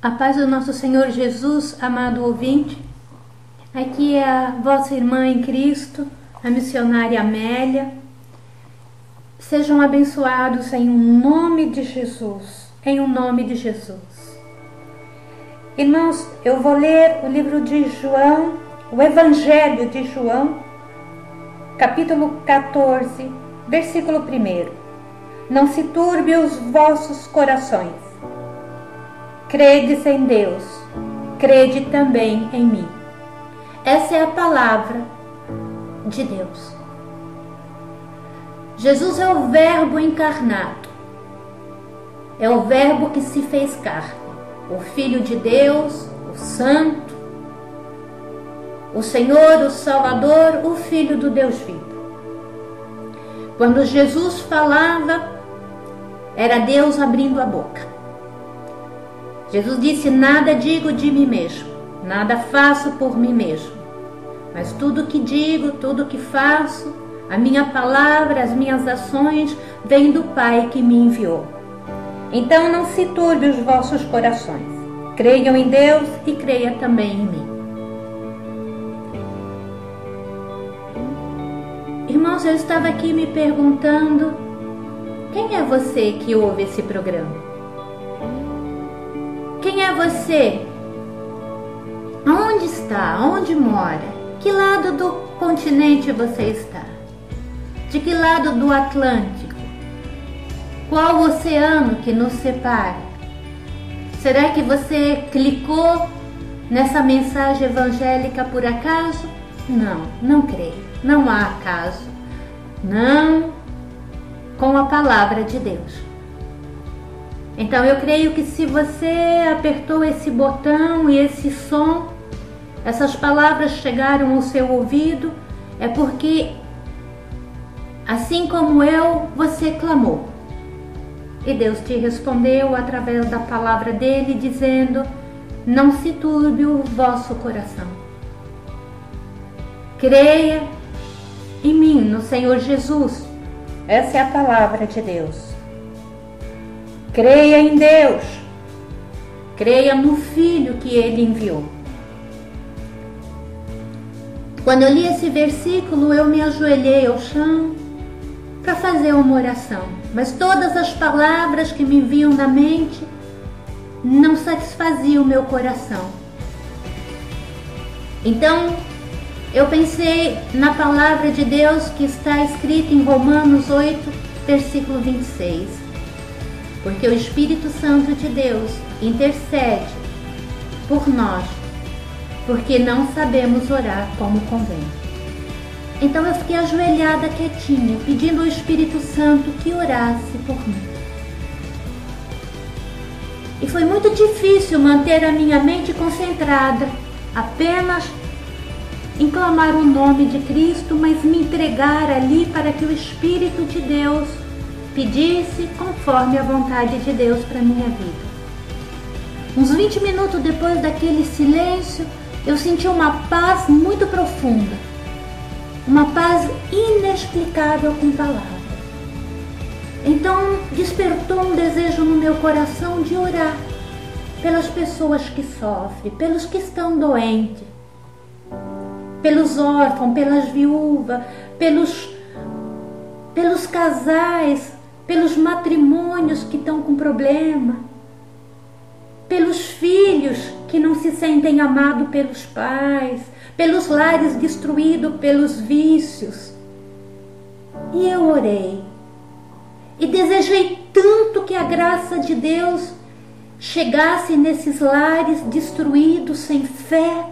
A paz do nosso Senhor Jesus, amado ouvinte. Aqui é a vossa irmã em Cristo, a missionária Amélia. Sejam abençoados em um nome de Jesus, em um nome de Jesus. Irmãos, eu vou ler o livro de João, o Evangelho de João, capítulo 14, versículo 1. Não se turbe os vossos corações Credes em Deus, crede também em mim. Essa é a palavra de Deus. Jesus é o Verbo encarnado, é o Verbo que se fez carne, o Filho de Deus, o Santo, o Senhor, o Salvador, o Filho do Deus vivo. Quando Jesus falava, era Deus abrindo a boca. Jesus disse: Nada digo de mim mesmo, nada faço por mim mesmo, mas tudo que digo, tudo que faço, a minha palavra, as minhas ações, vêm do Pai que me enviou. Então não se turbe os vossos corações. Creiam em Deus e creia também em mim. Irmãos, eu estava aqui me perguntando: quem é você que ouve esse programa? Quem é você? Onde está? Onde mora? Que lado do continente você está? De que lado do Atlântico? Qual o oceano que nos separa? Será que você clicou nessa mensagem evangélica por acaso? Não, não creio. Não há acaso. Não com a palavra de Deus. Então eu creio que se você apertou esse botão e esse som, essas palavras chegaram ao seu ouvido, é porque, assim como eu, você clamou. E Deus te respondeu através da palavra dele, dizendo: Não se turbe o vosso coração. Creia em mim, no Senhor Jesus. Essa é a palavra de Deus. Creia em Deus. Creia no Filho que ele enviou. Quando eu li esse versículo, eu me ajoelhei ao chão para fazer uma oração, mas todas as palavras que me vinham na mente não satisfaziam o meu coração. Então, eu pensei na palavra de Deus que está escrita em Romanos 8, versículo 26 porque o Espírito Santo de Deus intercede por nós, porque não sabemos orar como convém. Então eu fiquei ajoelhada quietinha, pedindo ao Espírito Santo que orasse por mim. E foi muito difícil manter a minha mente concentrada apenas em clamar o nome de Cristo, mas me entregar ali para que o Espírito de Deus pedisse conforme a vontade de Deus para minha vida. Uns 20 minutos depois daquele silêncio, eu senti uma paz muito profunda, uma paz inexplicável com palavras. Então despertou um desejo no meu coração de orar pelas pessoas que sofrem, pelos que estão doentes, pelos órfãos, pelas viúvas, pelos, pelos casais pelos matrimônios que estão com problema, pelos filhos que não se sentem amados pelos pais, pelos lares destruídos pelos vícios. E eu orei e desejei tanto que a graça de Deus chegasse nesses lares destruídos sem fé,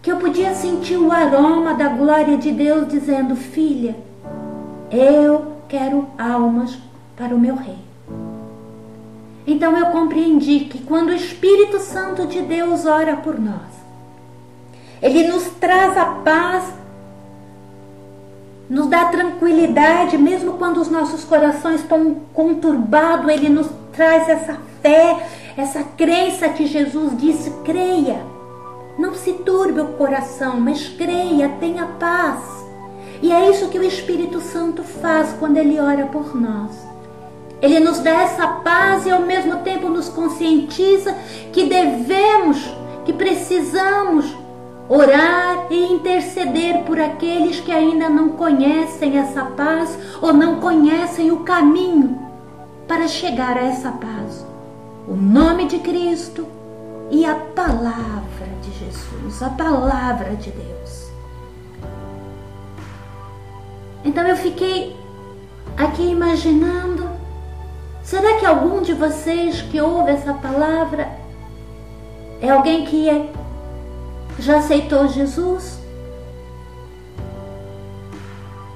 que eu podia sentir o aroma da glória de Deus dizendo: Filha, eu quero almas para o meu rei. Então eu compreendi que quando o Espírito Santo de Deus ora por nós, ele nos traz a paz, nos dá tranquilidade, mesmo quando os nossos corações estão conturbados, ele nos traz essa fé, essa crença que Jesus disse: creia. Não se turbe o coração, mas creia, tenha paz. E é isso que o Espírito Santo faz quando ele ora por nós. Ele nos dá essa paz e ao mesmo tempo nos conscientiza que devemos, que precisamos orar e interceder por aqueles que ainda não conhecem essa paz ou não conhecem o caminho para chegar a essa paz. O nome de Cristo e a palavra de Jesus, a palavra de Deus. Então eu fiquei aqui imaginando Será que algum de vocês que ouve essa palavra é alguém que é, já aceitou Jesus?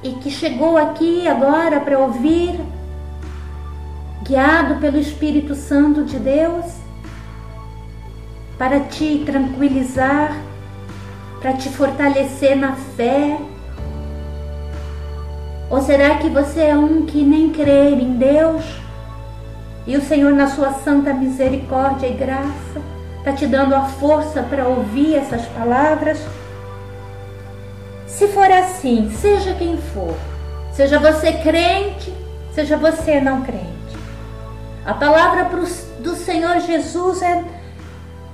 E que chegou aqui agora para ouvir, guiado pelo Espírito Santo de Deus, para te tranquilizar, para te fortalecer na fé? Ou será que você é um que nem crê em Deus? E o Senhor, na sua santa misericórdia e graça, está te dando a força para ouvir essas palavras. Se for assim, seja quem for, seja você crente, seja você não crente, a palavra do Senhor Jesus é: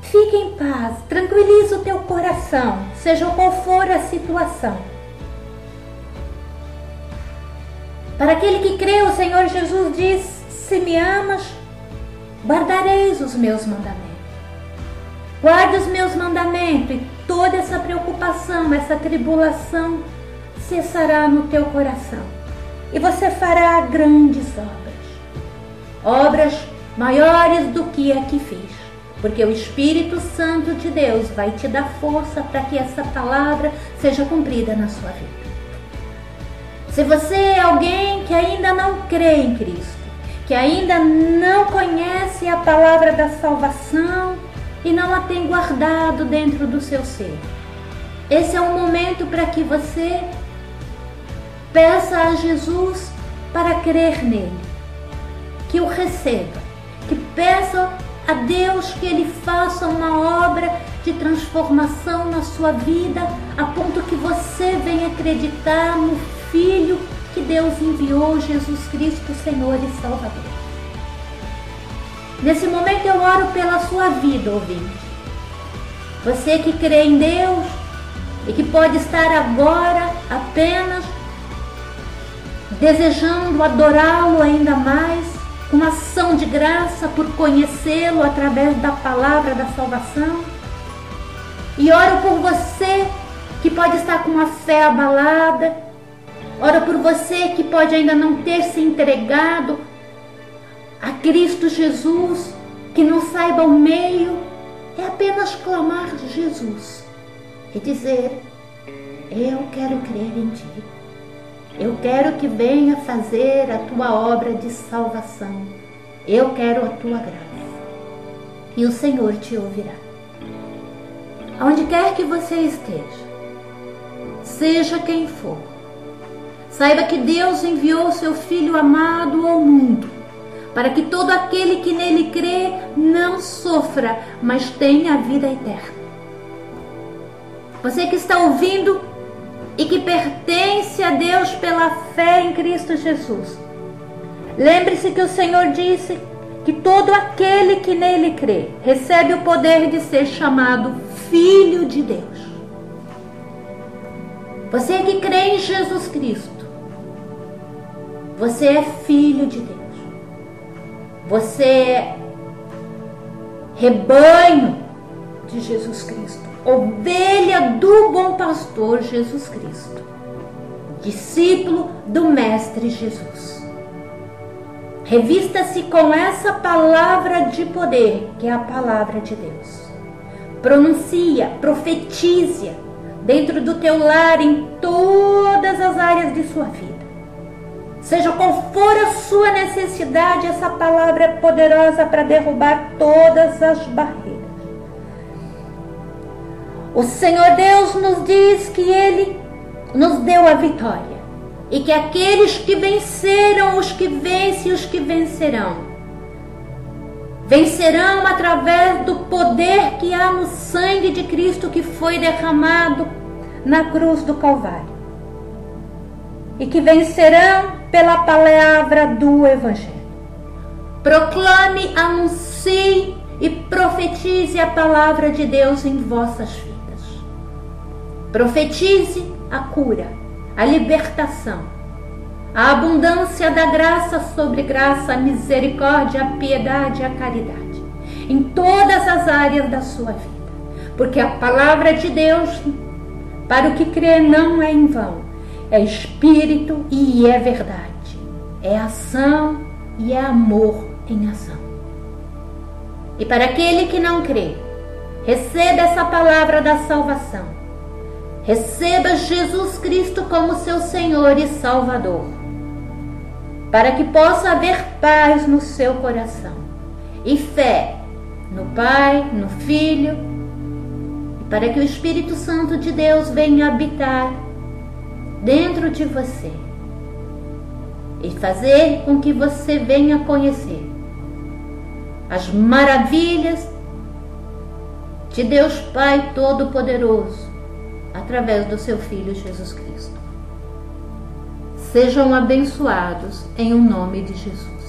fique em paz, tranquilize o teu coração, seja qual for a situação. Para aquele que crê, o Senhor Jesus diz: se me amas, guardareis os meus mandamentos. Guarde os meus mandamentos e toda essa preocupação, essa tribulação cessará no teu coração. E você fará grandes obras. Obras maiores do que a que fiz. Porque o Espírito Santo de Deus vai te dar força para que essa palavra seja cumprida na sua vida. Se você é alguém que ainda não crê em Cristo, que ainda não conhece a palavra da salvação e não a tem guardado dentro do seu ser. Esse é um momento para que você peça a Jesus para crer nele, que o receba, que peça a Deus que ele faça uma obra de transformação na sua vida, a ponto que você venha acreditar no Filho que Deus enviou Jesus Cristo, Senhor e Salvador. Nesse momento eu oro pela sua vida, ouvinte. Você que crê em Deus e que pode estar agora apenas desejando adorá-lo ainda mais, uma ação de graça por conhecê-lo através da palavra da salvação. E oro por você que pode estar com a fé abalada, Ora por você que pode ainda não ter se entregado a Cristo Jesus, que não saiba o meio, é apenas clamar Jesus e dizer: Eu quero crer em Ti. Eu quero que venha fazer a tua obra de salvação. Eu quero a tua graça. E o Senhor te ouvirá. Aonde quer que você esteja, seja quem for, Saiba que Deus enviou seu Filho amado ao mundo, para que todo aquele que nele crê não sofra, mas tenha a vida eterna. Você que está ouvindo e que pertence a Deus pela fé em Cristo Jesus, lembre-se que o Senhor disse que todo aquele que nele crê recebe o poder de ser chamado filho de Deus. Você que crê em Jesus Cristo, você é filho de Deus. Você é rebanho de Jesus Cristo, ovelha do bom pastor Jesus Cristo, discípulo do Mestre Jesus. Revista-se com essa palavra de poder, que é a palavra de Deus. Pronuncia, profetize dentro do teu lar em todas as áreas de sua vida. Seja qual for a sua necessidade, essa palavra é poderosa para derrubar todas as barreiras. O Senhor Deus nos diz que Ele nos deu a vitória e que aqueles que venceram, os que vencem, os que vencerão, vencerão através do poder que há no sangue de Cristo que foi derramado na cruz do Calvário e que vencerão pela palavra do Evangelho. Proclame, anuncie e profetize a palavra de Deus em vossas vidas. Profetize a cura, a libertação, a abundância da graça sobre graça, a misericórdia, a piedade a caridade, em todas as áreas da sua vida. Porque a palavra de Deus, para o que crê, não é em vão, é espírito e é verdade, é ação e é amor em ação. E para aquele que não crê, receba essa palavra da salvação Receba Jesus Cristo como seu Senhor e Salvador, para que possa haver paz no seu coração e fé no Pai, no Filho, e para que o Espírito Santo de Deus venha habitar dentro de você e fazer com que você venha conhecer as maravilhas de Deus Pai Todo-Poderoso através do seu Filho Jesus Cristo. Sejam abençoados em o um nome de Jesus.